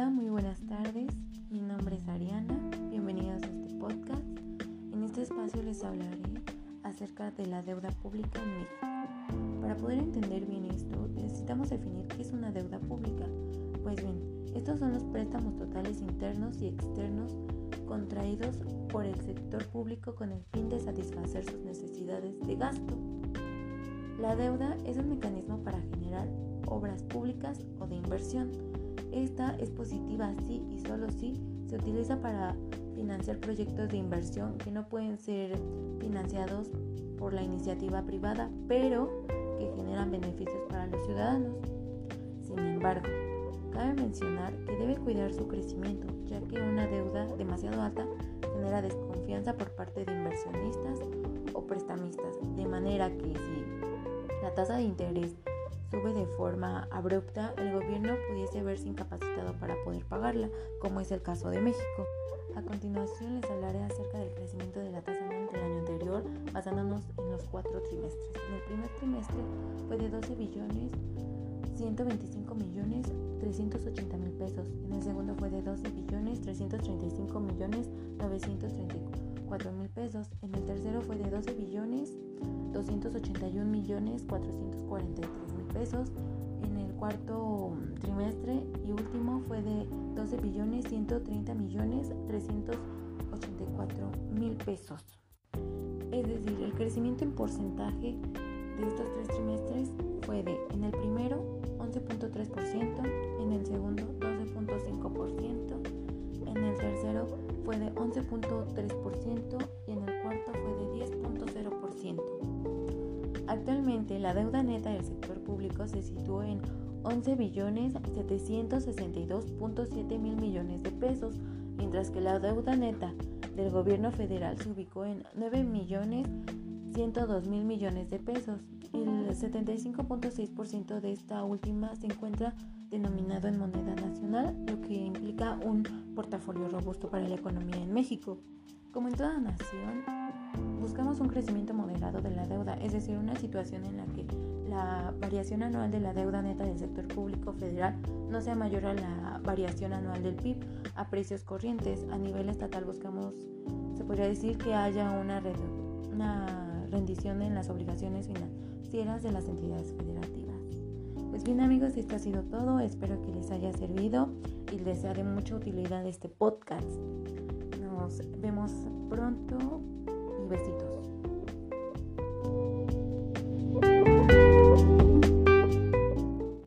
Hola, muy buenas tardes. Mi nombre es Ariana. Bienvenidos a este podcast. En este espacio les hablaré acerca de la deuda pública en México. Para poder entender bien esto, necesitamos definir qué es una deuda pública. Pues bien, estos son los préstamos totales internos y externos contraídos por el sector público con el fin de satisfacer sus necesidades de gasto. La deuda es un mecanismo para generar obras públicas o de inversión esta es positiva si y solo si se utiliza para financiar proyectos de inversión que no pueden ser financiados por la iniciativa privada, pero que generan beneficios para los ciudadanos. Sin embargo, cabe mencionar que debe cuidar su crecimiento, ya que una deuda demasiado alta genera desconfianza por parte de inversionistas o prestamistas, de manera que si la tasa de interés sube de forma abrupta, el gobierno pudiese verse incapacitado para poder pagarla, como es el caso de México. A continuación les hablaré acerca del crecimiento de la tasa anual del año anterior, basándonos en los cuatro trimestres. En el primer trimestre fue de 12 billones 125 millones 380 mil pesos. En el segundo fue de 12 billones 335 millones 934 mil pesos. En el tercero fue de 12 billones 281 millones 443 mil pesos. En el cuarto trimestre y último fue de 12 billones 130 millones 384 mil pesos. Es decir, el crecimiento en porcentaje de estos tres trimestres fue de, en el primero, 11.3%, en el segundo, 12.5%, en el tercero fue de 11.3% y en el cuarto fue de 10.0%. Actualmente la deuda neta del sector público se situó en 11 billones 762.7 mil millones de pesos, mientras que la deuda neta del gobierno federal se ubicó en 9 millones 102 mil millones de pesos. El 75.6% de esta última se encuentra denominado en moneda nacional, lo que implica un portafolio robusto para la economía en México. Como en toda nación, buscamos un crecimiento moderado de la deuda, es decir, una situación en la que la variación anual de la deuda neta del sector público federal no sea mayor a la variación anual del PIB a precios corrientes. A nivel estatal buscamos, se podría decir que haya una, una rendición en las obligaciones financieras de las entidades federativas. Pues bien amigos, esto ha sido todo. Espero que les haya servido y les sea de mucha utilidad este podcast. Nos vemos pronto y besitos.